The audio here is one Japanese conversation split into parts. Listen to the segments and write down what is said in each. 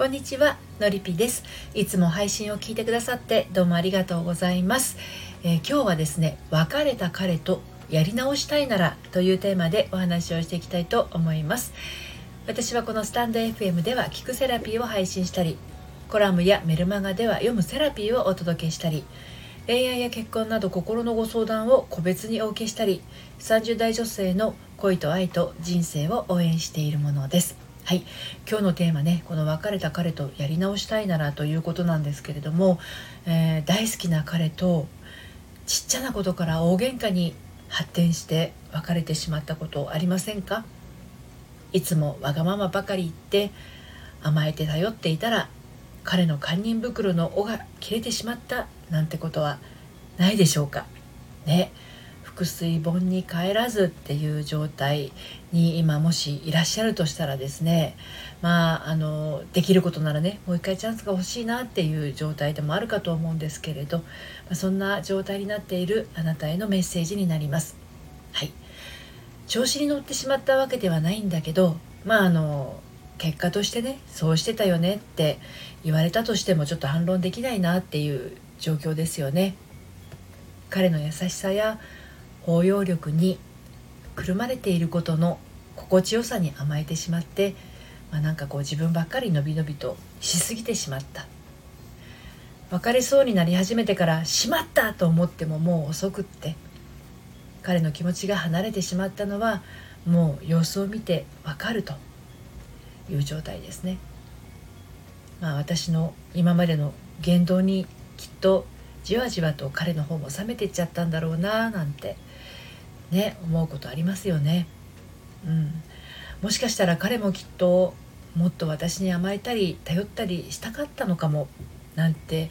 こんにちはのりぴです。いつも配信を聞いてくださってどうもありがとうございます、えー、今日はですね別れた彼とやり直したいならというテーマでお話をしていきたいと思います。私はこのスタンド FM では聞くセラピーを配信したりコラムやメルマガでは読むセラピーをお届けしたり恋愛や結婚など心のご相談を個別にお受けしたり30代女性の恋と愛と人生を応援しているものです。はい。今日のテーマねこの別れた彼とやり直したいならということなんですけれども、えー、大好きな彼とちっちゃなことから大喧嘩に発展して別れてしまったことありませんか？いつもわがままばかり言って甘えて頼っていたら彼の堪忍袋の尾が切れてしまったなんてことはないでしょうか？ね。腹水盆に帰らずっていう状態に今もしいらっしゃるとしたらですねまああのできることならねもう一回チャンスが欲しいなっていう状態でもあるかと思うんですけれど、まあ、そんな状態になっているあなたへのメッセージになります。はい調子に乗ってしまったわけではないんだけどまああの結果としてねそうしてたよねって言われたとしてもちょっと反論できないなっていう状況ですよね。彼の優しさや包容力にくるまれていることの心地よさに甘えてしまって、まあ、なんかこう自分ばっかりのびのびとしすぎてしまった別れそうになり始めてから「しまった!」と思ってももう遅くって彼の気持ちが離れてしまったのはもう様子を見てわかるという状態ですね。まあ私の今までの言動にきっとじわじわと彼の方も冷めていっちゃったんだろうななんてね思うことありますよね。うん、もしかしたら彼もきっともっと私に甘えたり頼ったりしたかったのかもなんて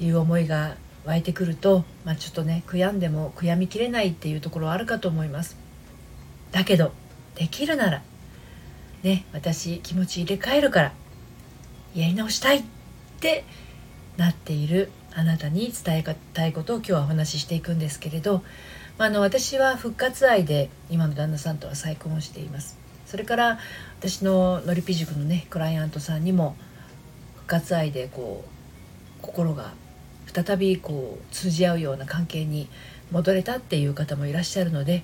いう思いが湧いてくると、まあ、ちょっとね悔やんでも悔やみきれないっていうところはあるかと思います。だけどできるならね私気持ち入れ替えるからやり直したいってなっているあなたに伝えたいことを今日はお話ししていくんですけれど、あ、あの私は復活愛で今の旦那さんとは再婚をしていますそれから私ののりぴ塾のねクライアントさんにも復活愛でこう心が再びこう通じ合うような関係に戻れたっていう方もいらっしゃるので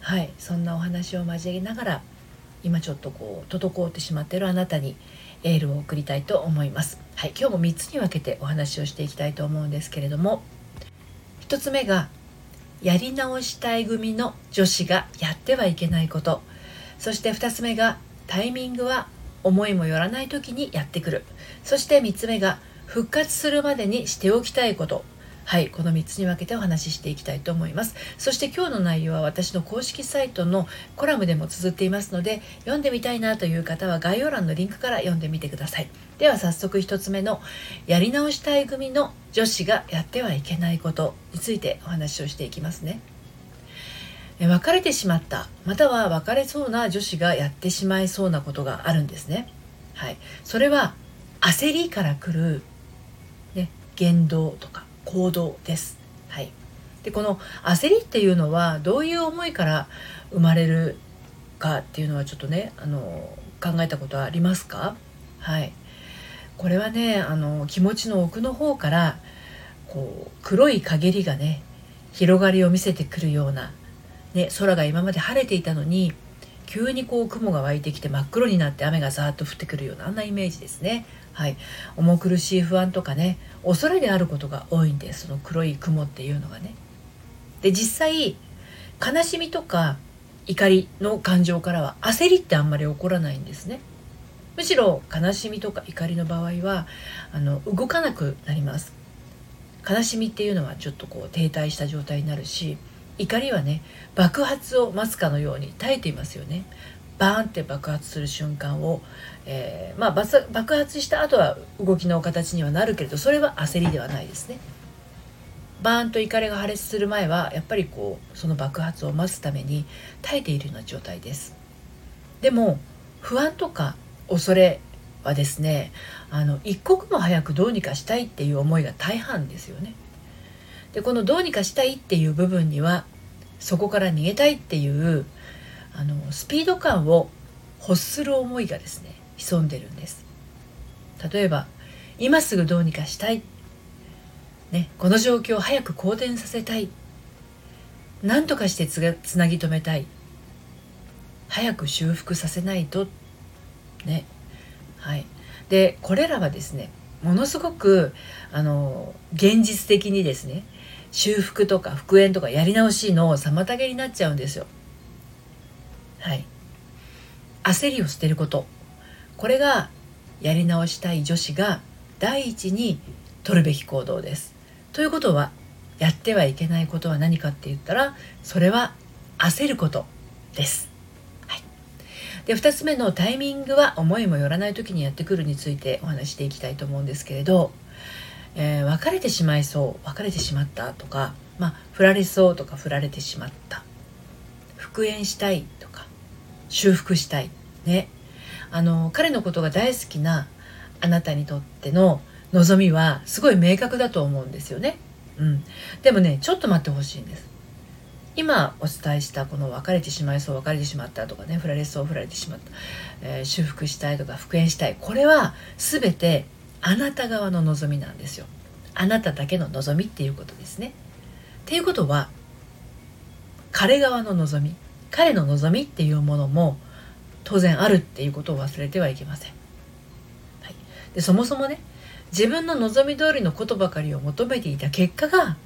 はいそんなお話を交えながら今ちょっとこう滞ってしまっているあなたにエールを送りたいと思います。はい、今日も3つに分けてお話をしていきたいと思うんですけれども1つ目がやり直したい組の女子がやってはいけないこと。そして2つ目がタイミングは思いもよらない時にやってくる。そして3つ目が復活するまでにしておきたいこと。はいこの3つに分けてお話ししていきたいと思います。そして今日の内容は私の公式サイトのコラムでも綴っていますので読んでみたいなという方は概要欄のリンクから読んでみてください。では早速1つ目のやり直したい組の女子がやってはいけないことについてお話をしていきますね。別れてしまったまたは別れそうな女子がやってしまいそうなことがあるんですね。はい。それは焦りからくる、ね、言動とか。行動です。はい、でこの焦りっていうのはどういう思いから生まれるかっていうのはちょっとねあの考えたことはありますか？はい。これはねあの気持ちの奥の方からこう黒い陰りがね広がりを見せてくるような、ね、空が今まで晴れていたのに急にこう雲が湧いてきて真っ黒になって雨がザーッと降ってくるようなあんなイメージですね。はい、重苦しい不安とかね恐れであることが多いんですその黒い雲っていうのがね。で実際悲しみとか怒りの感情からは焦りってあんまり起こらないんですね。むしろ悲しみとか怒りの場合はあの動かなくなります。悲しみっていうのはちょっとこう停滞した状態になるし怒りはね爆発を待つかのように耐えていますよね。バーンって爆発する瞬間を、えー、まあ、爆発した後は動きの形にはなるけれどそれは焦りではないですね。バーンと怒りが破裂する前はやっぱりこうその爆発を待つために耐えているような状態です。でも不安とか恐れはですねあの一刻も早くどうにかしたいっていう思いが大半ですよね。でこのどうにかしたいっていう部分にはそこから逃げたいっていうあのスピード感を欲する思いがですね潜んでるんです。例えば今すぐどうにかしたい、ね、この状況を早く好転させたい。何とかしてつつなぎ止めたい。早く修復させないと。ね。はい。でこれらはですねものすごくあの現実的にですね修復とか復縁とかやり直しの妨げになっちゃうんですよ。はい。焦りを捨てることこれがやり直したい女子が第一に取るべき行動です。ということはやってはいけないことは何かって言ったらそれは焦ることです。はい、で2つ目のタイミングは思いもよらない時にやってくるについてお話していきたいと思うんですけれど、えー、別れてしまいそう別れてしまったとか、まあ、振られそうとか振られてしまった。復縁したいとか修復したい。ね。あの彼のことが大好きなあなたにとっての望みはすごい明確だと思うんですよね。うん、でもねちょっと待ってほしいんです。今お伝えしたこの別れてしまいそう別れてしまったとかね振られそう振られてしまった、えー、修復したいとか復縁したい。これは全てあなた側の望みなんですよ。あなただけの望みっていうことですね。っていうことは彼側の望み彼の望みっていうものも当然あるっていうことを忘れてはいけません。はい、でそもそもね自分の望み通りのことばかりを求めていた結果が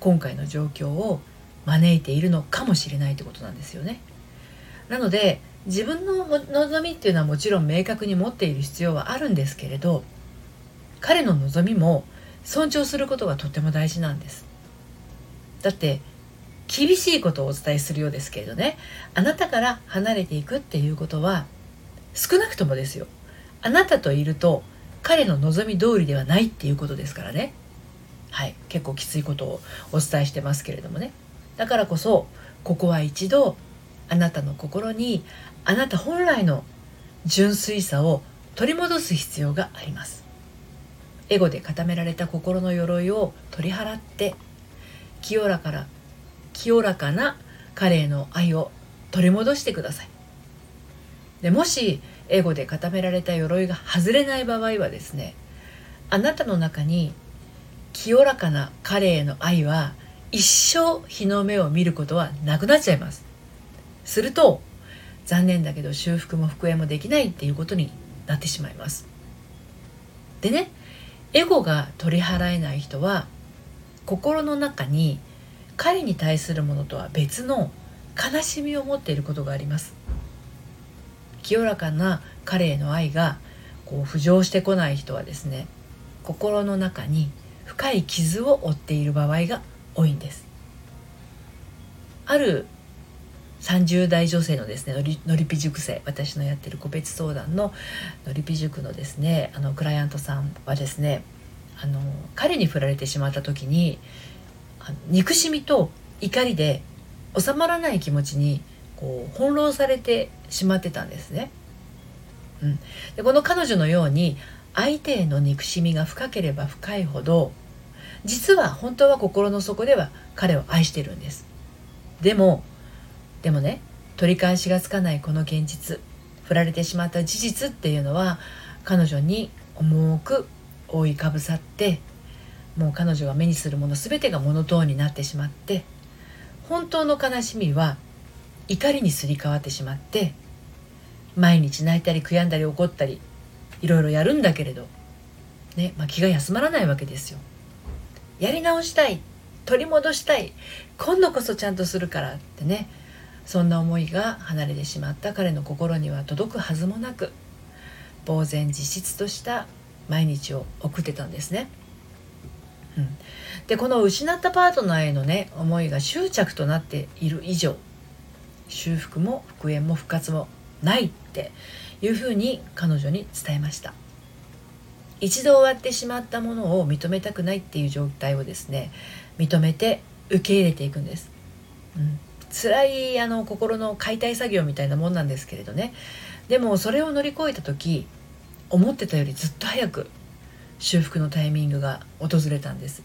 今回の状況を招いているのかもしれないってことなんですよね。なので自分の望みっていうのはもちろん明確に持っている必要はあるんですけれど彼の望みも尊重することがとても大事なんです。だって厳しいことをお伝えするようですけれどね。あなたから離れていくっていうことは少なくともですよ。あなたといると彼の望み通りではないっていうことですからね。はい。結構きついことをお伝えしてますけれどもね。だからこそここは一度あなたの心にあなた本来の純粋さを取り戻す必要があります。エゴで固められた心の鎧を取り払って清らかな清らかな彼への愛を取り戻してください。でもしエゴで固められた鎧が外れない場合はですねあなたの中に清らかな彼への愛は一生日の目を見ることはなくなっちゃいます。すると残念だけど修復も復縁もできないっていうことになってしまいます。でねエゴが取り払えない人は心の中に彼に対するものとは別の悲しみを持っていることがあります。清らかな彼への愛がこう浮上してこない人はですね心の中に深い傷を負っている場合が多いんです。ある30代女性のですねのりぴ塾生私のやってる個別相談ののりぴ塾のですねあのクライアントさんはですねあの彼に振られてしまった時に憎しみと怒りで収まらない気持ちにこう翻弄されてしまってたんですね。うん、でこの彼女のように相手への憎しみが深ければ深いほど実は本当は心の底では彼を愛してるんです。でもでもね取り返しがつかないこの現実振られてしまった事実っていうのは彼女に重く覆いかぶさってもう彼女が目にするもの全てがモノトーンになってしまって本当の悲しみは怒りにすり替わってしまって毎日泣いたり悔やんだり怒ったりいろいろやるんだけれど、ねまあ、気が休まらないわけですよ。やり直したい取り戻したい今度こそちゃんとするからってねそんな思いが離れてしまった彼の心には届くはずもなく呆然自失とした毎日を送ってたんですね。うん、でこの失ったパートナーへのね思いが執着となっている以上修復も復縁も復活もないっていうふうに彼女に伝えました。一度終わってしまったものを認めたくないっていう状態をですね認めて受け入れていくんです、うん、辛いあの心の解体作業みたいなもんなんですけれどね。でもそれを乗り越えた時思ってたよりずっと早く修復のタイミングが訪れたんです。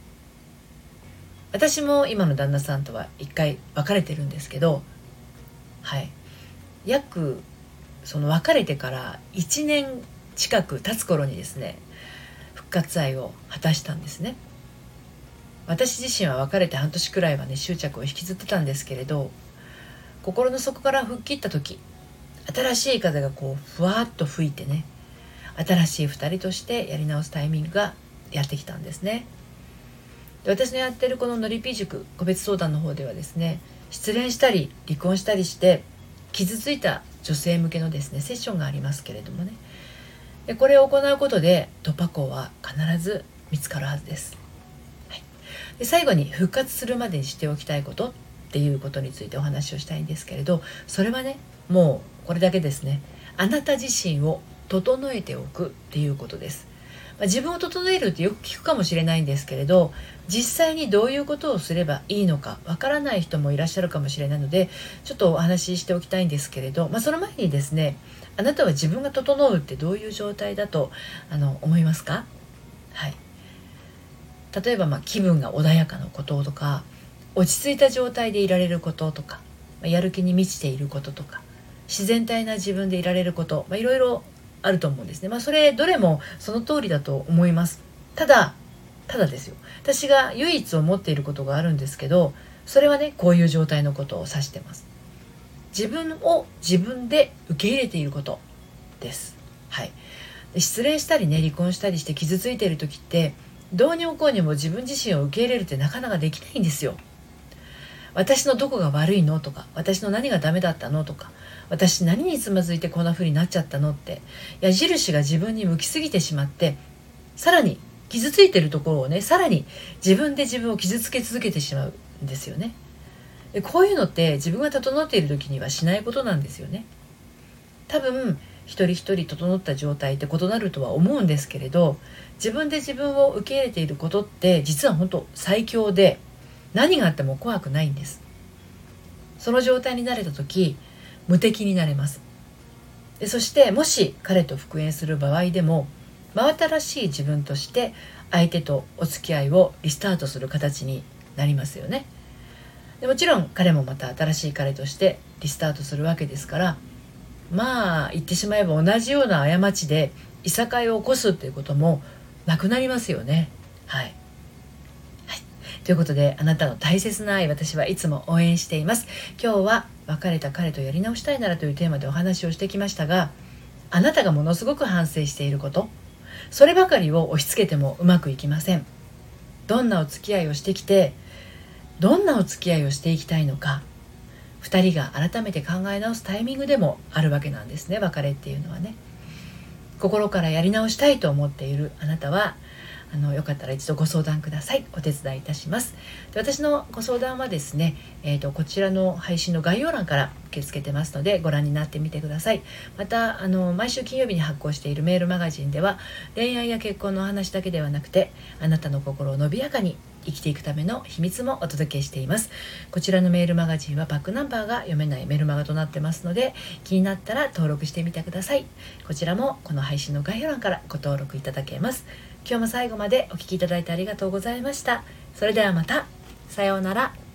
私も今の旦那さんとは一回別れてるんですけどはい。約その別れてから1年近く経つ頃にですね復活愛を果たしたんですね。私自身は別れて半年くらいはね執着を引きずってたんですけれど心の底から吹っ切った時新しい風がこうふわっと吹いてね新しい2人としてやり直すタイミングがやってきたんですね。で私のやってるこののりぴ塾個別相談の方ではですね失恋したり離婚したりして傷ついた女性向けのですねセッションがありますけれどもね。でこれを行うことで突破口は必ず見つかるはずです、で最後に復活するまでにしておきたいことっていうことについてお話をしたいんですけれどそれはねもうこれだけですね。あなた自身を整えておくっていうことです。まあ、自分を整えるってよく聞くかもしれないんですけれど実際にどういうことをすればいいのかわからない人もいらっしゃるかもしれないのでちょっとお話ししておきたいんですけれど、まあ、その前にですねあなたは自分が整うってどういう状態だとあの思いますか？例えばま気分が穏やかなこととか落ち着いた状態でいられることとかやる気に満ちていることとか自然体な自分でいられること、いろいろあると思うんですね。まあ、それどれもその通りだと思います。ただ、ただですよ。私が唯一思っていることがあるんですけど、それはね、こういう状態のことを指してます。自分を自分で受け入れていることです。はい。失恋したりね、離婚したりして傷ついている時って、どうにもこうにも自分自身を受け入れるってなかなかできないんですよ。私のどこが悪いのとか私の何がダメだったのとか私何につまずいてこんな風になっちゃったのって矢印が自分に向きすぎてしまってさらに傷ついてるところをねさらに自分で自分を傷つけ続けてしまうんですよねでこういうのって自分が整っている時にはしないことなんですよね多分一人一人整った状態って異なるとは思うんですけれど自分で自分を受け入れていることって実は本当最強で何があっても怖くないんです。その状態になれた時無敵になれます。でそしてもし彼と復縁する場合でも真新しい自分として相手とお付き合いをリスタートする形になりますよね。でもちろん彼もまた新しい彼としてリスタートするわけですからまあ言ってしまえば同じような過ちでいさかいを起こすっていうこともなくなりますよね。はい。ということであなたの大切な愛私はいつも応援しています。今日は別れた彼とやり直したいならというテーマでお話をしてきましたがあなたがものすごく反省していることそればかりを押し付けてもうまくいきません。どんなお付き合いをしてきてどんなお付き合いをしていきたいのか2人が改めて考え直すタイミングでもあるわけなんですね別れっていうのはね。心からやり直したいと思っているあなたはあのよかったら一度ご相談ください。お手伝いいたします。で私のご相談はですね、えーと、こちらの配信の概要欄から受け付けてますのでご覧になってみてください。またあの毎週金曜日に発行しているメールマガジンでは恋愛や結婚の話だけではなくてあなたの心を伸びやかに生きていくための秘密もお届けしています。こちらのメールマガジンはバックナンバーが読めないメルマガとなってますので気になったら登録してみてください。こちらもこの配信の概要欄からご登録いただけます。今日も最後までお聴きいただいてありがとうございました。それではまた。さようなら。